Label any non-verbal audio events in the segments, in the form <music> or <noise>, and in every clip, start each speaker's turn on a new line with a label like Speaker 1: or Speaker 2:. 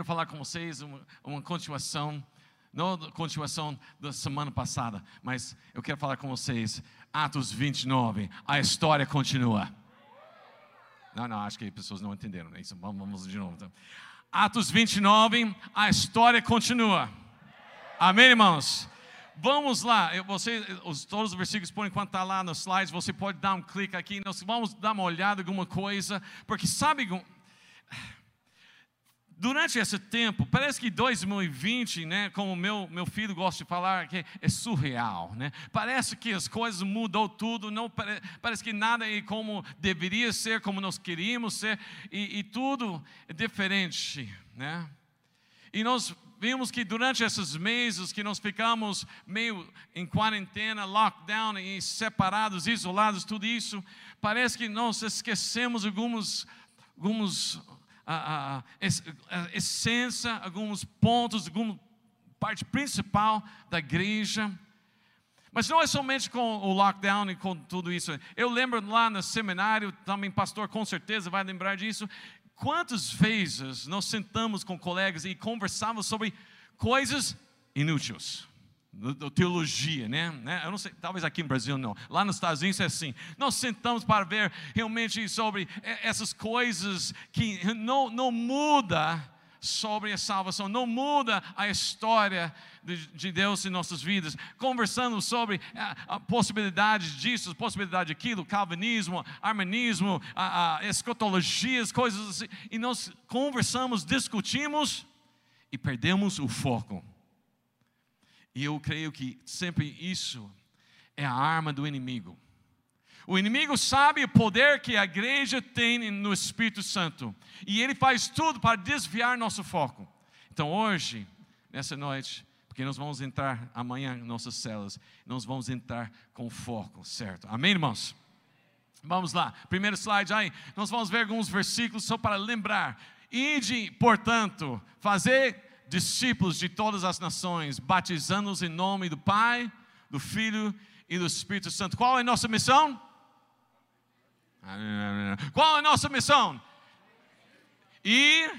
Speaker 1: quero falar com vocês uma, uma continuação, não continuação da semana passada, mas eu quero falar com vocês, Atos 29, a história continua. Não, não, acho que as pessoas não entenderam né? isso. Vamos, vamos de novo. Então. Atos 29, a história continua. Amém, irmãos? Vamos lá, você, os, todos os versículos, por enquanto está lá nos slides, você pode dar um clique aqui, nós vamos dar uma olhada em alguma coisa, porque sabe, durante esse tempo, parece que 2020, né, como meu, meu filho gosta de falar, que é surreal, né? Parece que as coisas mudou tudo, não parece, parece que nada é como deveria ser, como nós queríamos ser, e, e tudo é diferente, né? E nós vimos que durante esses meses que nós ficamos meio em quarentena, lockdown, e separados, isolados, tudo isso, parece que nós esquecemos alguns, alguns a, a, essência, alguns pontos, alguma parte principal da igreja. Mas não é somente com o lockdown e com tudo isso. Eu lembro lá no seminário, também pastor com certeza vai lembrar disso, quantas vezes nós sentamos com colegas e conversávamos sobre coisas inúteis. Teologia, né? né? Eu não sei, talvez aqui no Brasil não. Lá nos Estados Unidos é assim. Nós sentamos para ver realmente sobre essas coisas que não, não muda sobre a salvação, não muda a história de, Deus em nossas vidas, conversando sobre a, possibilidade disso, a possibilidade daquilo, calvinismo, armanismo, a, a escatologias, coisas assim, e nós conversamos, discutimos e perdemos o foco. E eu creio que sempre isso é a arma do inimigo. O inimigo sabe o poder que a igreja tem no Espírito Santo. E ele faz tudo para desviar nosso foco. Então hoje, nessa noite, porque nós vamos entrar amanhã em nossas celas, nós vamos entrar com foco, certo? Amém, irmãos? Vamos lá, primeiro slide aí, nós vamos ver alguns versículos só para lembrar. Ide, portanto, fazer discípulos de todas as nações, batizando-os em nome do Pai, do Filho e do Espírito Santo. Qual é a nossa missão? Qual é a nossa missão? Ir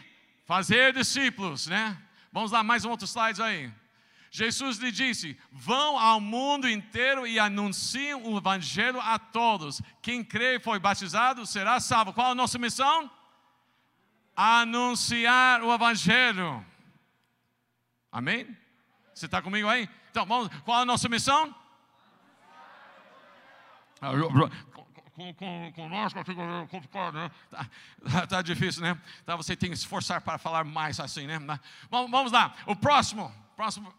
Speaker 1: fazer discípulos, né? Vamos lá, mais um outro slide aí. Jesus lhe disse: Vão ao mundo inteiro e anunciem o evangelho a todos. Quem crê e foi batizado será salvo. Qual é a nossa missão? Anunciar o evangelho. Amém? Você está comigo aí? Então, vamos, qual é a nossa missão? com, com, nós né? Tá, <laughs> tá, difícil, né? Tá, você tem que esforçar para falar mais assim, né? Vamos, vamos lá, o próximo, próximo.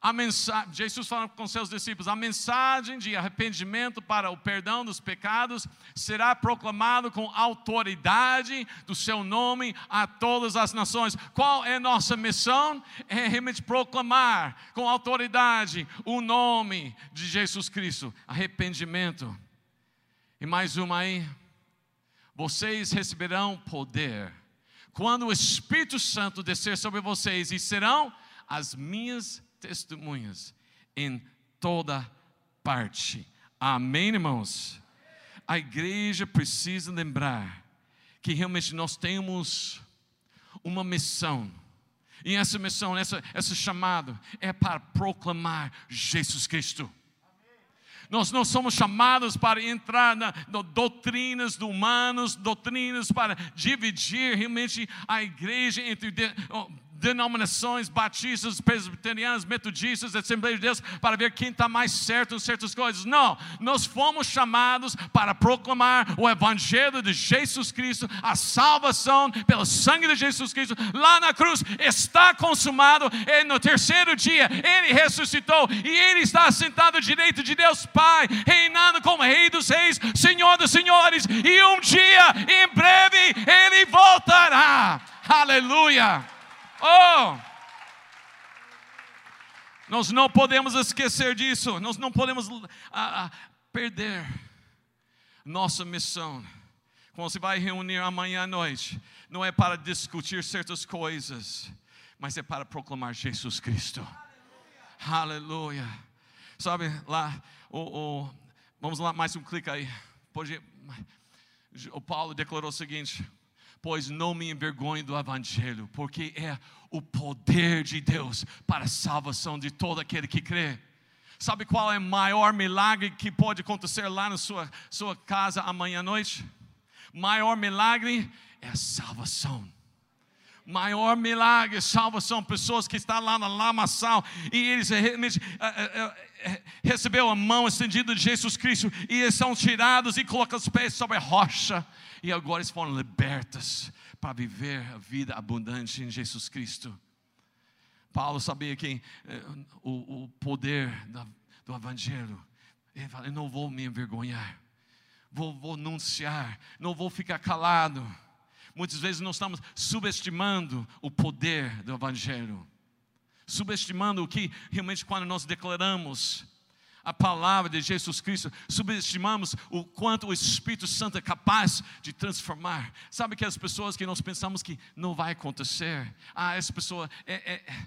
Speaker 1: A mensagem, Jesus falando com seus discípulos, a mensagem de arrependimento para o perdão dos pecados será proclamado com autoridade do seu nome a todas as nações. Qual é nossa missão? É realmente proclamar com autoridade o nome de Jesus Cristo. Arrependimento e mais uma aí. Vocês receberão poder quando o Espírito Santo descer sobre vocês e serão as minhas testemunhas em toda parte. Amém, irmãos? A igreja precisa lembrar que realmente nós temos uma missão. E essa missão, essa, esse chamado é para proclamar Jesus Cristo. Nós não somos chamados para entrar na, na doutrinas do humanos, doutrinas para dividir realmente a igreja entre denominações batistas, presbiterianas, metodistas, Assembleia de Deus, para ver quem está mais certo em certas coisas. Não, nós fomos chamados para proclamar o Evangelho de Jesus Cristo, a salvação pelo sangue de Jesus Cristo, lá na cruz, está consumado, e no terceiro dia ele ressuscitou, e ele está sentado à direita de Deus Pai, reinando como Rei dos Reis, Senhor dos Senhores, e um dia, em breve, ele voltará. Aleluia! Oh! Nós não podemos esquecer disso, nós não podemos ah, ah, perder nossa missão. Quando você vai reunir amanhã à noite, não é para discutir certas coisas, mas é para proclamar Jesus Cristo. Aleluia. Aleluia. Sabe lá, o, o, vamos lá, mais um clique aí. Pode, o Paulo declarou o seguinte: pois não me envergonho do Evangelho, porque é o poder de Deus para a salvação de todo aquele que crê. Sabe qual é o maior milagre que pode acontecer lá na sua, sua casa amanhã à noite? Maior milagre é a salvação maior milagre, salvação, pessoas que estão lá na lamaçal e eles realmente é, recebeu a mão estendida de Jesus Cristo e eles são tirados e colocam os pés sobre a rocha e agora eles foram libertas para viver a vida abundante em Jesus Cristo. Paulo sabia que eh, o, o, poder do Evangelho. Ele fala: Eu não vou me envergonhar, vou, vou anunciar, não vou ficar calado. Muitas vezes nós estamos subestimando o poder do Evangelho, subestimando o que realmente, quando nós declaramos a palavra de Jesus Cristo, subestimamos o quanto o Espírito Santo é capaz de transformar. Sabe que as pessoas que nós pensamos que não vai acontecer, ah, essa pessoa é, é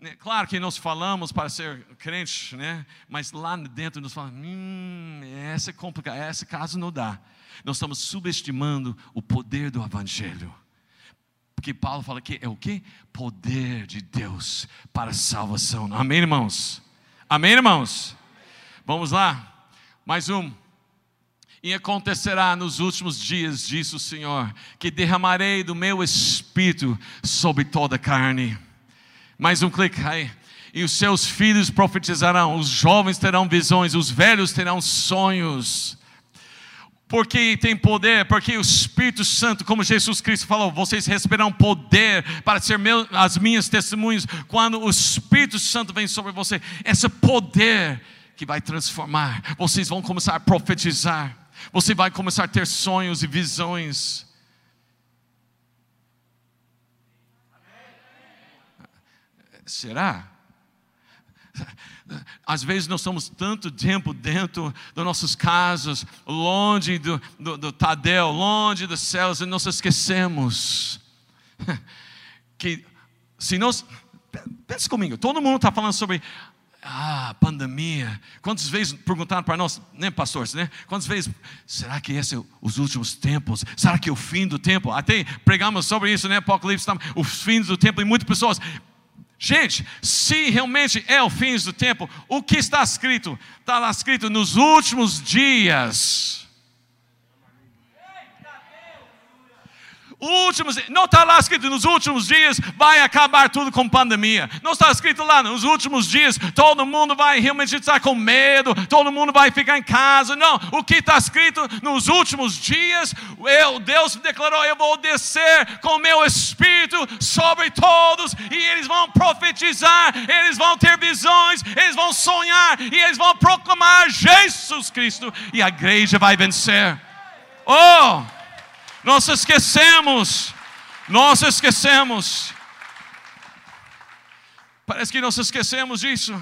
Speaker 1: né, claro que nós falamos para ser crente, né? mas lá dentro nós falamos, hum, essa é complicada, esse caso não dá. Nós estamos subestimando o poder do Evangelho. Porque Paulo fala que é o que? Poder de Deus para salvação. Amém, irmãos? Amém, irmãos? Vamos lá. Mais um. E acontecerá nos últimos dias, diz o Senhor, que derramarei do meu espírito sobre toda a carne mais um clique aí. E os seus filhos profetizarão, os jovens terão visões, os velhos terão sonhos. Porque tem poder, porque o Espírito Santo, como Jesus Cristo falou, vocês receberão poder para ser as minhas testemunhas. Quando o Espírito Santo vem sobre você, esse poder que vai transformar, vocês vão começar a profetizar, você vai começar a ter sonhos e visões. Será? Às vezes nós estamos tanto tempo dentro das nossas casas, longe do, do, do Tadel, longe dos céus, e nós esquecemos que se nós. Pense comigo, todo mundo está falando sobre ah, pandemia. Quantas vezes perguntaram para nós, né, pastores, né? Quantas vezes, será que esse é os últimos tempos? Será que é o fim do tempo? Até pregamos sobre isso, né? Apocalipse, os fins do tempo, e muitas pessoas, Gente, se realmente é o fim do tempo, o que está escrito? Está lá escrito nos últimos dias. Últimos, não está lá escrito nos últimos dias vai acabar tudo com pandemia. Não está escrito lá nos últimos dias todo mundo vai realmente estar com medo, todo mundo vai ficar em casa. Não, o que está escrito nos últimos dias, eu, Deus declarou: eu vou descer com meu espírito sobre todos e eles vão profetizar, eles vão ter visões, eles vão sonhar e eles vão proclamar Jesus Cristo e a igreja vai vencer. Oh! Nós esquecemos, nós esquecemos. Parece que nós esquecemos disso.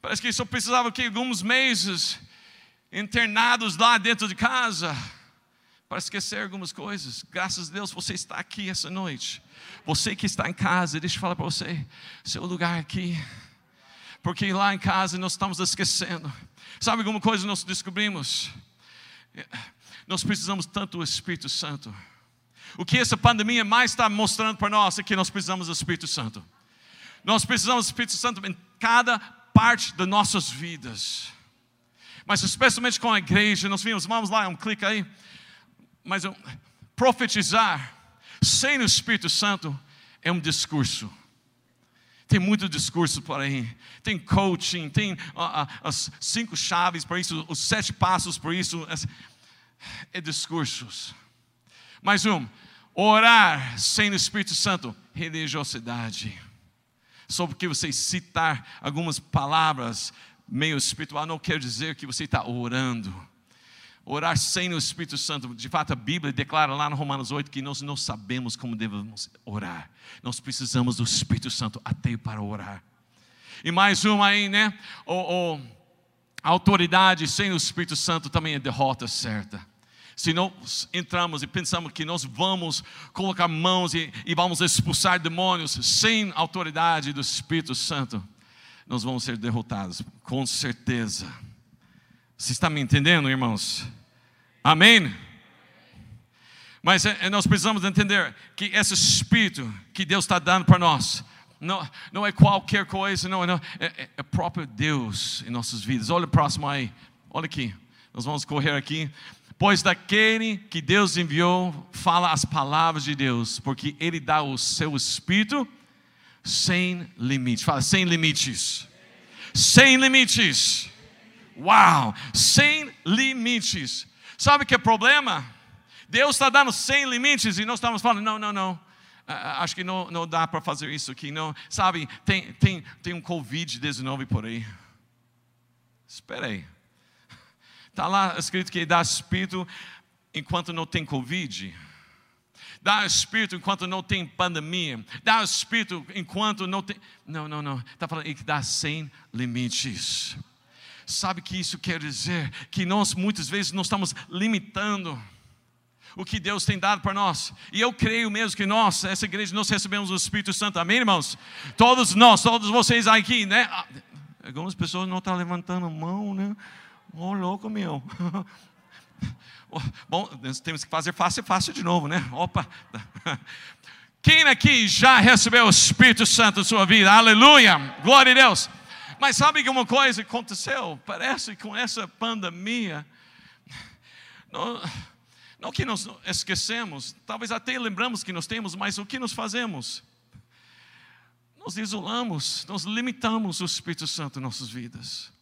Speaker 1: Parece que só precisava que alguns meses internados lá dentro de casa para esquecer algumas coisas. Graças a Deus você está aqui essa noite. Você que está em casa, deixa eu falar para você, seu lugar aqui. Porque lá em casa nós estamos esquecendo. Sabe alguma coisa nós descobrimos? Nós precisamos tanto do Espírito Santo. O que essa pandemia mais está mostrando para nós é que nós precisamos do Espírito Santo. Nós precisamos do Espírito Santo em cada parte das nossas vidas. Mas especialmente com a igreja, nós vimos, vamos lá, um clique aí. Mas um, profetizar sem o Espírito Santo é um discurso. Tem muito discurso por aí. Tem coaching, tem uh, uh, as cinco chaves para isso, os sete passos para isso é discursos. Mais um, orar sem o Espírito Santo, religiosidade. Só porque você citar algumas palavras meio espiritual não quer dizer que você está orando. Orar sem o Espírito Santo, de fato a Bíblia declara lá no Romanos 8 que nós não sabemos como devemos orar. Nós precisamos do Espírito Santo até para orar. E mais uma aí, né? O, o, a autoridade sem o Espírito Santo também é derrota certa. Se nós entramos e pensamos que nós vamos colocar mãos e, e vamos expulsar demônios sem autoridade do Espírito Santo, nós vamos ser derrotados, com certeza. Você está me entendendo, irmãos? Amém? Mas é, nós precisamos entender que esse Espírito que Deus está dando para nós, não, não é qualquer coisa, não, não é, é, é próprio Deus em nossas vidas. Olha o próximo aí, olha aqui, nós vamos correr aqui. Pois daquele que Deus enviou, fala as palavras de Deus, porque Ele dá o seu Espírito sem limites. Fala, sem limites. Sem limites. Uau! Sem limites. Sabe que é problema? Deus está dando sem limites e nós estamos falando, não, não, não. Acho que não, não dá para fazer isso aqui, não. Sabe, tem, tem, tem um Covid-19 por aí. Espera aí. Está lá escrito que dá espírito enquanto não tem Covid. Dá espírito enquanto não tem pandemia. Dá espírito enquanto não tem. Não, não, não. Está falando que dá sem limites. Sabe que isso quer dizer? Que nós muitas vezes não estamos limitando o que Deus tem dado para nós. E eu creio mesmo que nós, essa igreja, nós recebemos o Espírito Santo. Amém, irmãos? Todos nós, todos vocês aqui, né? Ah, algumas pessoas não estão levantando a mão, né? Ô, oh, louco meu. <laughs> Bom, temos que fazer fácil, fácil de novo, né? Opa. <laughs> Quem aqui já recebeu o Espírito Santo na sua vida? Aleluia! Glória a Deus! Mas sabe que uma coisa aconteceu? Parece que com essa pandemia, <laughs> não, não que nós esquecemos, talvez até lembramos que nós temos, mas o que nós fazemos? Nós isolamos, nós limitamos o Espírito Santo em nossas vidas.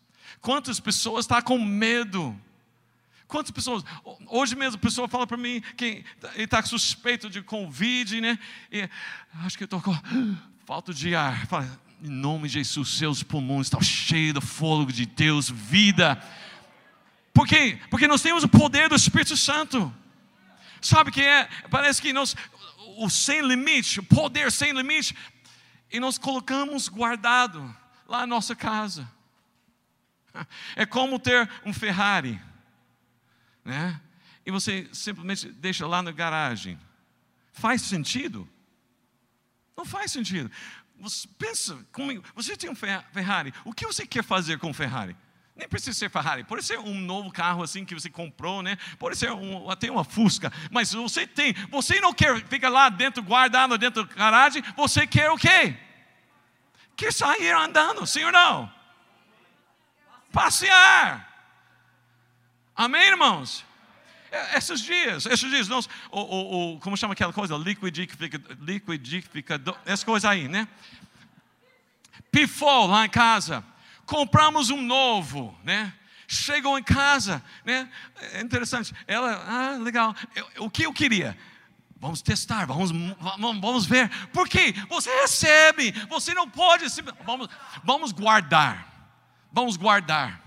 Speaker 1: Quantas pessoas estão com medo? Quantas pessoas, hoje mesmo a pessoa fala para mim que está suspeito de Covid, né? E, acho que eu estou com falta de ar. Fala, em nome de Jesus, seus pulmões estão cheios do fogo de Deus, vida. Por quê? Porque nós temos o poder do Espírito Santo. Sabe que é? Parece que nós, o sem limite, o poder sem limite, e nós colocamos guardado lá na nossa casa. <laughs> É como ter um Ferrari, né? E você simplesmente deixa lá na garagem. Faz sentido? Não faz sentido. Você pensa comigo, você tem um Ferrari, o que você quer fazer com o Ferrari? Nem precisa ser Ferrari, pode ser um novo carro assim que você comprou, né? Pode ser um, até uma Fusca, mas você tem, você não quer ficar lá dentro, guardado dentro da garagem, você quer o quê? Quer sair andando, sim ou não? Passear. Amém, irmãos? É, esses dias, esses dias, nós, o, o, o como chama aquela coisa? Liquidificador, liquidificador, essa coisa aí, né? Pifou lá em casa compramos um novo, né? Chegou em casa, né? É interessante. Ela, ah, legal. Eu, o que eu queria? Vamos testar, vamos, vamos, ver. Por quê? Você recebe, você não pode. Vamos, vamos guardar. Vamos guardar.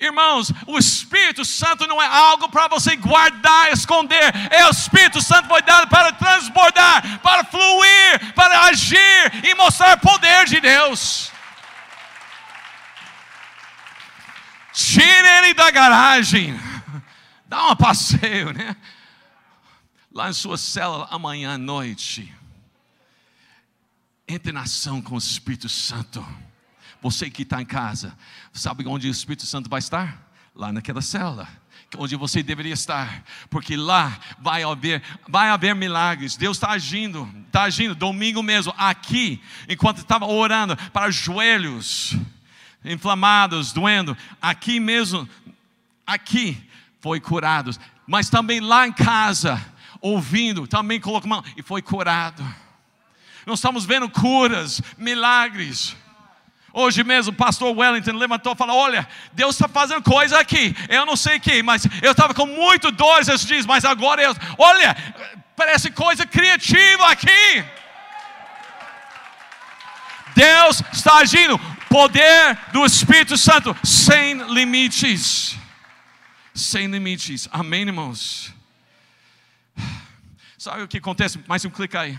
Speaker 1: Irmãos, o Espírito Santo não é algo para você guardar, esconder. É o Espírito Santo foi dado para transbordar, para fluir, para agir e mostrar o poder de Deus. Tire ele da garagem. Dá um passeio, né? Lá em sua célula amanhã à noite. Entre na ação com o Espírito Santo. Você que está em casa, sabe onde o Espírito Santo vai estar? Lá naquela célula onde você deveria estar, porque lá vai haver, vai haver milagres. Deus está agindo, está agindo. Domingo mesmo, aqui, enquanto estava orando para joelhos inflamados, doendo, aqui mesmo, aqui foi curados, mas também lá em casa, ouvindo, também colocou mão e foi curado. Nós estamos vendo curas, milagres. Hoje mesmo o pastor Wellington levantou e falou: Olha, Deus está fazendo coisa aqui. Eu não sei que, mas eu estava com muito dor esses dias, mas agora eu, olha, parece coisa criativa aqui. Deus está agindo. Poder do Espírito Santo sem limites. Sem limites. Amém, irmãos? Sabe o que acontece? Mais um clique aí.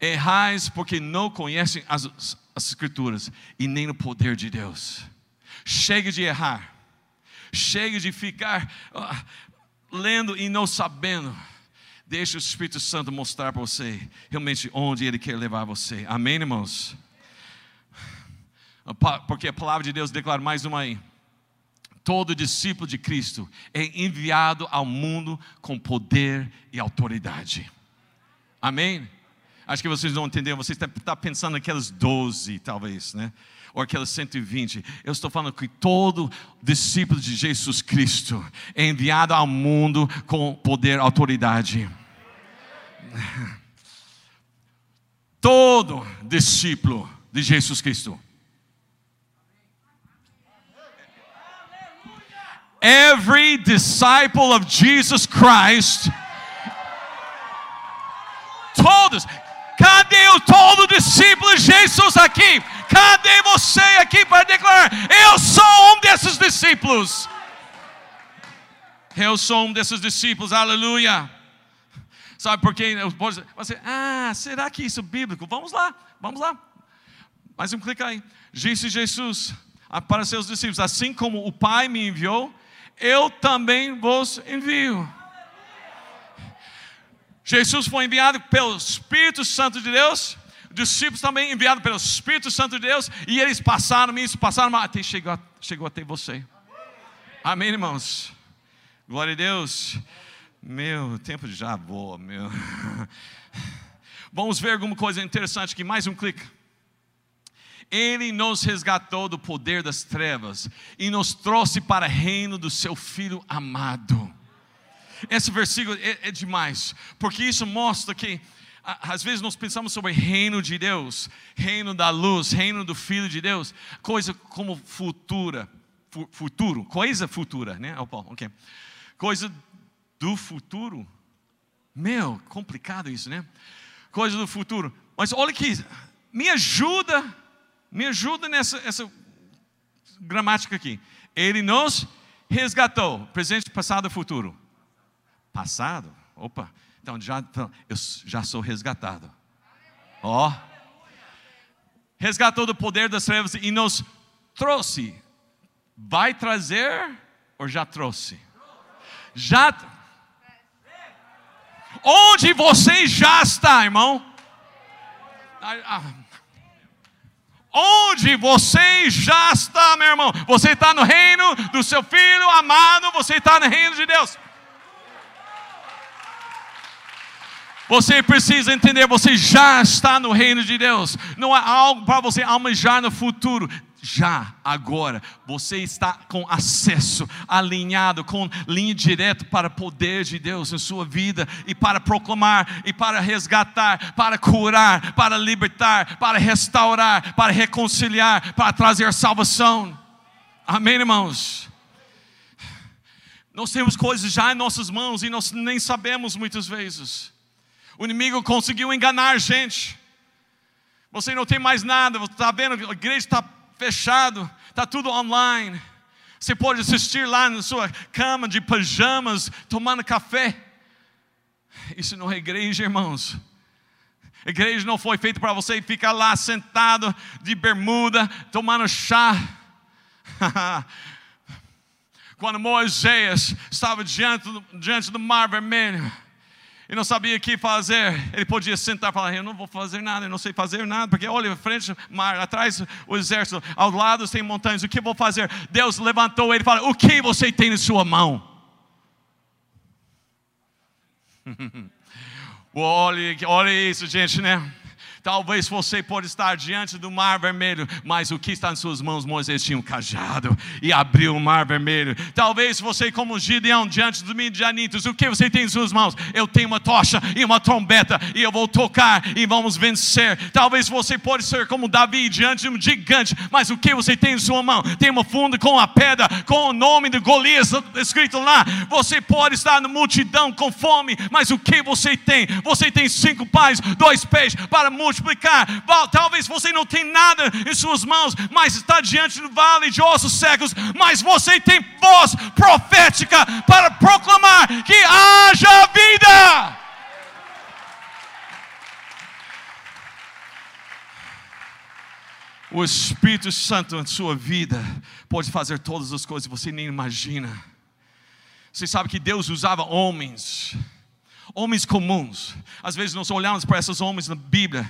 Speaker 1: Errais porque não conhecem as, as Escrituras e nem o poder de Deus. Chega de errar. Chega de ficar uh, lendo e não sabendo. Deixa o Espírito Santo mostrar para você realmente onde Ele quer levar você. Amém, irmãos? Porque a palavra de Deus declara mais uma aí. Todo discípulo de Cristo é enviado ao mundo com poder e autoridade. Amém? Acho que vocês não entenderam, você está tá pensando naquelas 12, talvez, né? Ou aquelas 120. Eu estou falando que todo discípulo de Jesus Cristo é enviado ao mundo com poder e autoridade. <laughs> Todo discípulo de Jesus Cristo. Every disciple of Jesus Christ. Todos. Cadê o todo discípulo de Jesus aqui? Cadê você aqui para declarar? Eu sou um desses discípulos. Eu sou um desses discípulos, aleluia. Sabe por quê? Você, ah, será que isso é bíblico? Vamos lá, vamos lá. Mais um clique aí. Disse Jesus para seus discípulos: Assim como o Pai me enviou, eu também vos envio. Jesus foi enviado pelo Espírito Santo de Deus, os discípulos também enviados pelo Espírito Santo de Deus, e eles passaram isso, passaram até chegou, chegou até você. Amém, irmãos? Glória a Deus. Meu, tempo já voa, meu. <laughs> Vamos ver alguma coisa interessante aqui, mais um clique. Ele nos resgatou do poder das trevas e nos trouxe para o reino do seu Filho amado. Esse versículo é, é demais, porque isso mostra que às vezes nós pensamos sobre reino de Deus, reino da luz, reino do Filho de Deus, coisa como futura, futuro, coisa futura, né? Okay. Coisa do futuro. Meu, complicado isso, né? Coisa do futuro. Mas olha aqui, me ajuda, me ajuda nessa essa gramática aqui. Ele nos resgatou, presente, passado, futuro. Passado? Opa, então já, então, eu já sou resgatado. Ó. Oh. Resgatou do poder das trevas e nos trouxe. Vai trazer ou já trouxe? Já. Onde você já está, irmão? Onde você já está, meu irmão? Você está no reino do seu filho amado, você está no reino de Deus. Você precisa entender, você já está no reino de Deus. Não há algo para você almejar no futuro. Já, agora, você está com acesso, alinhado, com linha direta para o poder de Deus em sua vida e para proclamar, e para resgatar, para curar, para libertar, para restaurar, para reconciliar, para trazer salvação. Amém, irmãos? Nós temos coisas já em nossas mãos e nós nem sabemos muitas vezes. O inimigo conseguiu enganar a gente. Você não tem mais nada, você está vendo, a igreja está fechado, está tudo online. Você pode assistir lá na sua cama de pijamas, tomando café. Isso não é igreja, irmãos. Igreja não foi feita para você ficar lá sentado de bermuda, tomando chá. <laughs> Quando Moisés estava diante diante do mar vermelho, e não sabia o que fazer, ele podia sentar e falar: Eu não vou fazer nada, eu não sei fazer nada, porque olha, frente, mar, atrás o exército, ao lado tem montanhas, o que vou fazer? Deus levantou ele e falou: O que você tem em sua mão? <laughs> olha, olha isso, gente, né? Talvez você pode estar diante do mar vermelho, mas o que está em suas mãos, Moisés tinha um cajado e abriu o mar vermelho. Talvez você, como Gideão, diante dos midianitas, o que você tem em suas mãos? Eu tenho uma tocha e uma trombeta e eu vou tocar e vamos vencer. Talvez você pode ser como Davi diante de um gigante, mas o que você tem em sua mão? Tem uma funda com a pedra, com o nome de Golias escrito lá. Você pode estar na multidão com fome, mas o que você tem? Você tem cinco pais, dois peixes para multiplicar multiplicar. Talvez você não tenha nada em suas mãos, mas está diante do vale de ossos secos, mas você tem voz profética para proclamar que haja vida. O Espírito Santo em sua vida pode fazer todas as coisas que você nem imagina. Você sabe que Deus usava homens, homens comuns. Às vezes nós olhamos para esses homens na Bíblia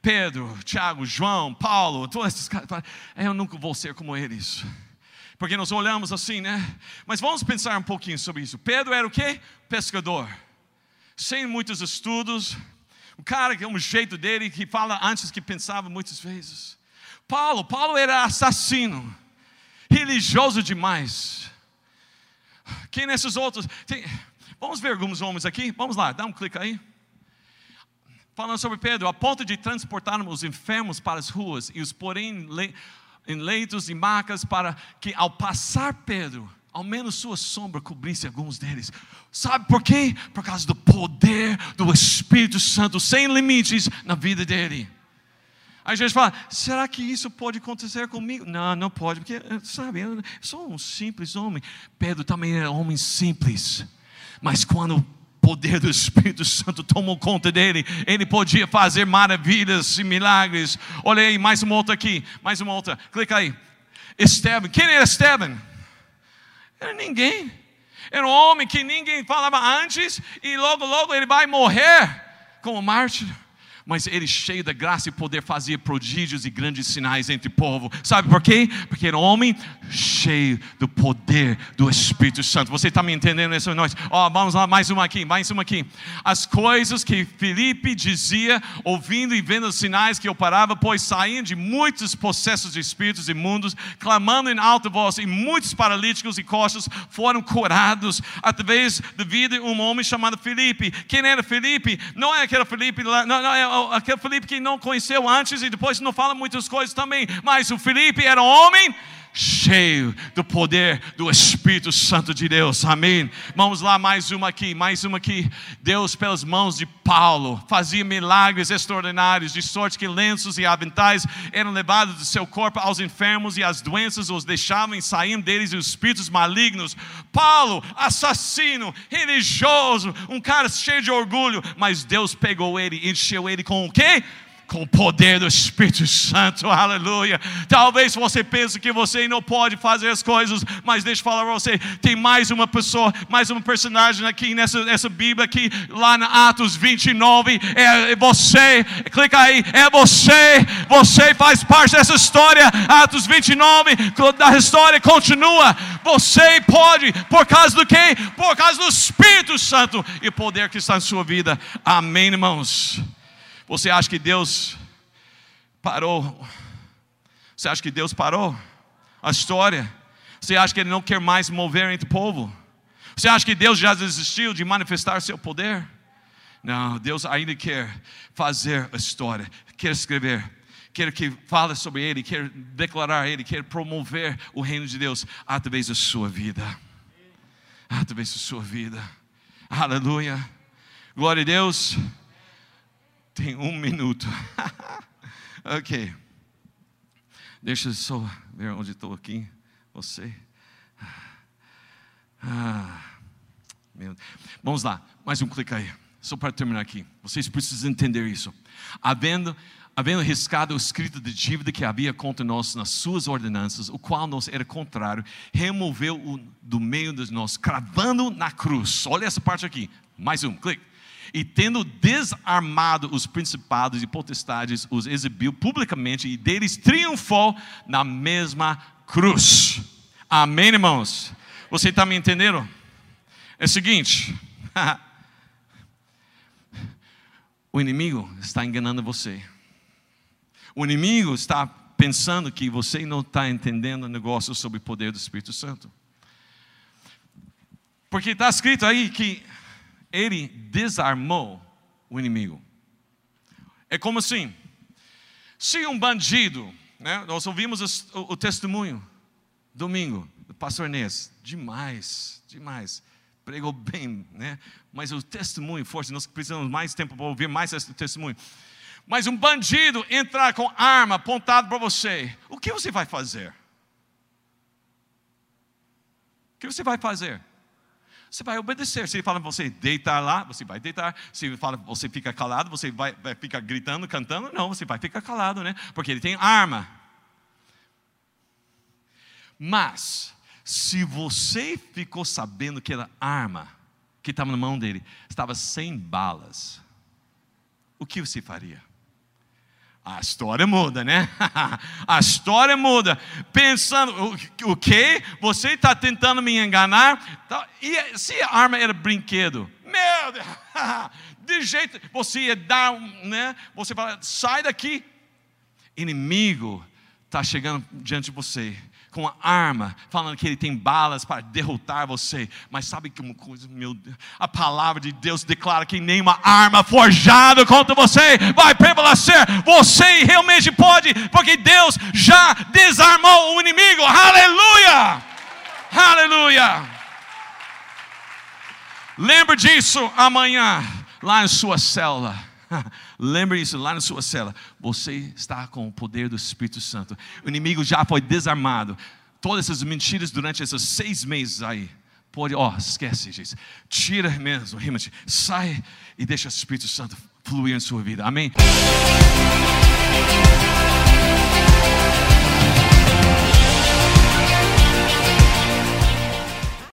Speaker 1: Pedro, Tiago, João, Paulo, todos esses caras. Eu nunca vou ser como eles. Porque nós olhamos assim, né? Mas vamos pensar um pouquinho sobre isso. Pedro era o quê? Pescador. Sem muitos estudos. O cara que é um jeito dele que fala antes que pensava muitas vezes. Paulo, Paulo era assassino. Religioso demais. Quem nesses outros? Tem, vamos ver alguns homens aqui. Vamos lá, dá um clique aí. Falando sobre Pedro, a ponto de transportarmos os enfermos para as ruas e os porém em leitos e macas para que ao passar Pedro, ao menos sua sombra cobrisse alguns deles. Sabe por quê? Por causa do poder do Espírito Santo sem limites na vida dele. Aí a gente fala, será que isso pode acontecer comigo? Não, não pode, porque, sabe, eu sou um simples homem. Pedro também era homem simples. Mas quando poder do Espírito Santo tomou conta dele, ele podia fazer maravilhas e milagres. Olha aí, mais uma outra aqui, mais uma outra, clica aí. Esteban, quem era Esteban? Era ninguém. Era um homem que ninguém falava antes e logo, logo ele vai morrer como mártir mas ele cheio da graça e poder fazia prodígios e grandes sinais entre o povo. Sabe por quê? Porque era um homem cheio do poder do Espírito Santo. Você está me entendendo nessa noite? Ó, oh, vamos lá, mais uma aqui, mais uma aqui. As coisas que Felipe dizia, ouvindo e vendo os sinais que operava, pois saíam de muitos processos de espíritos imundos, clamando em alta voz, e muitos paralíticos e coxos foram curados através da vida de um homem chamado Felipe. Quem era Felipe? Não é aquele Felipe lá, não, não, é aquele Felipe que não conheceu antes e depois não fala muitas coisas também, mas o Felipe era homem cheio do poder do Espírito Santo de Deus, amém. Vamos lá, mais uma aqui, mais uma aqui. Deus, pelas mãos de Paulo, fazia milagres extraordinários, de sorte que lenços e aventais eram levados do seu corpo aos enfermos e as doenças os deixavam e saíam deles os espíritos malignos. Paulo, assassino, religioso, um cara cheio de orgulho, mas Deus pegou ele, encheu ele com o quê? Com o poder do Espírito Santo, aleluia. Talvez você pense que você não pode fazer as coisas, mas deixa eu falar para você: tem mais uma pessoa, mais um personagem aqui nessa, nessa Bíblia, aqui, lá na Atos 29. É você, clica aí, é você, você faz parte dessa história. Atos 29, da história continua. Você pode, por causa do quê? Por causa do Espírito Santo e poder que está em sua vida. Amém, irmãos. Você acha que Deus parou? Você acha que Deus parou a história? Você acha que Ele não quer mais mover entre o povo? Você acha que Deus já desistiu de manifestar seu poder? Não, Deus ainda quer fazer a história, quer escrever, quer que fale sobre Ele, quer declarar Ele, quer promover o reino de Deus através da sua vida. Através da sua vida. Aleluia. Glória a Deus. Tem um minuto. <laughs> ok. Deixa eu só ver onde estou aqui. Você. Ah. Vamos lá, mais um clique aí. Só para terminar aqui. Vocês precisam entender isso. Havendo, havendo riscado o escrito de dívida que havia contra nós nas suas ordenanças, o qual nos era contrário, removeu-o do meio de nós, cravando na cruz. Olha essa parte aqui. Mais um, clique e tendo desarmado os principados e potestades, os exibiu publicamente e deles triunfou na mesma cruz. Amém, irmãos? Você está me entendendo? É o seguinte: <laughs> o inimigo está enganando você. O inimigo está pensando que você não está entendendo o negócio sobre o poder do Espírito Santo. Porque está escrito aí que ele desarmou o inimigo. É como assim: se um bandido, né, nós ouvimos o, o testemunho domingo do pastor Inês, demais, demais, pregou bem, né? Mas o testemunho forte, nós precisamos mais tempo para ouvir mais esse testemunho. Mas um bandido entrar com arma apontada para você, o que você vai fazer? O que você vai fazer? Você vai obedecer. Se ele fala para você deitar lá, você vai deitar. Se ele fala você fica calado, você vai, vai ficar gritando, cantando, não, você vai ficar calado, né? Porque ele tem arma. Mas, se você ficou sabendo que a arma que estava na mão dele estava sem balas, o que você faria? A história muda, né? <laughs> A história muda. Pensando, o, que? Você está tentando me enganar? E se a arma era brinquedo? Meu Deus! <laughs> De jeito, você ia dar, né? Você fala, sai daqui. Inimigo está chegando diante de você com a arma, falando que ele tem balas para derrotar você. Mas sabe que uma coisa, meu Deus, a palavra de Deus declara que nenhuma arma forjada contra você vai prevalecer. Você realmente pode, porque Deus já desarmou o inimigo. Aleluia! Aleluia! Lembre disso amanhã, lá em sua célula. <laughs> Lembre isso lá na sua cela. Você está com o poder do Espírito Santo. O inimigo já foi desarmado. Todas essas mentiras durante esses seis meses aí. Pode, ó, oh, esquece, gente. Tira mesmo, rima sai e deixa o Espírito Santo fluir em sua vida. Amém?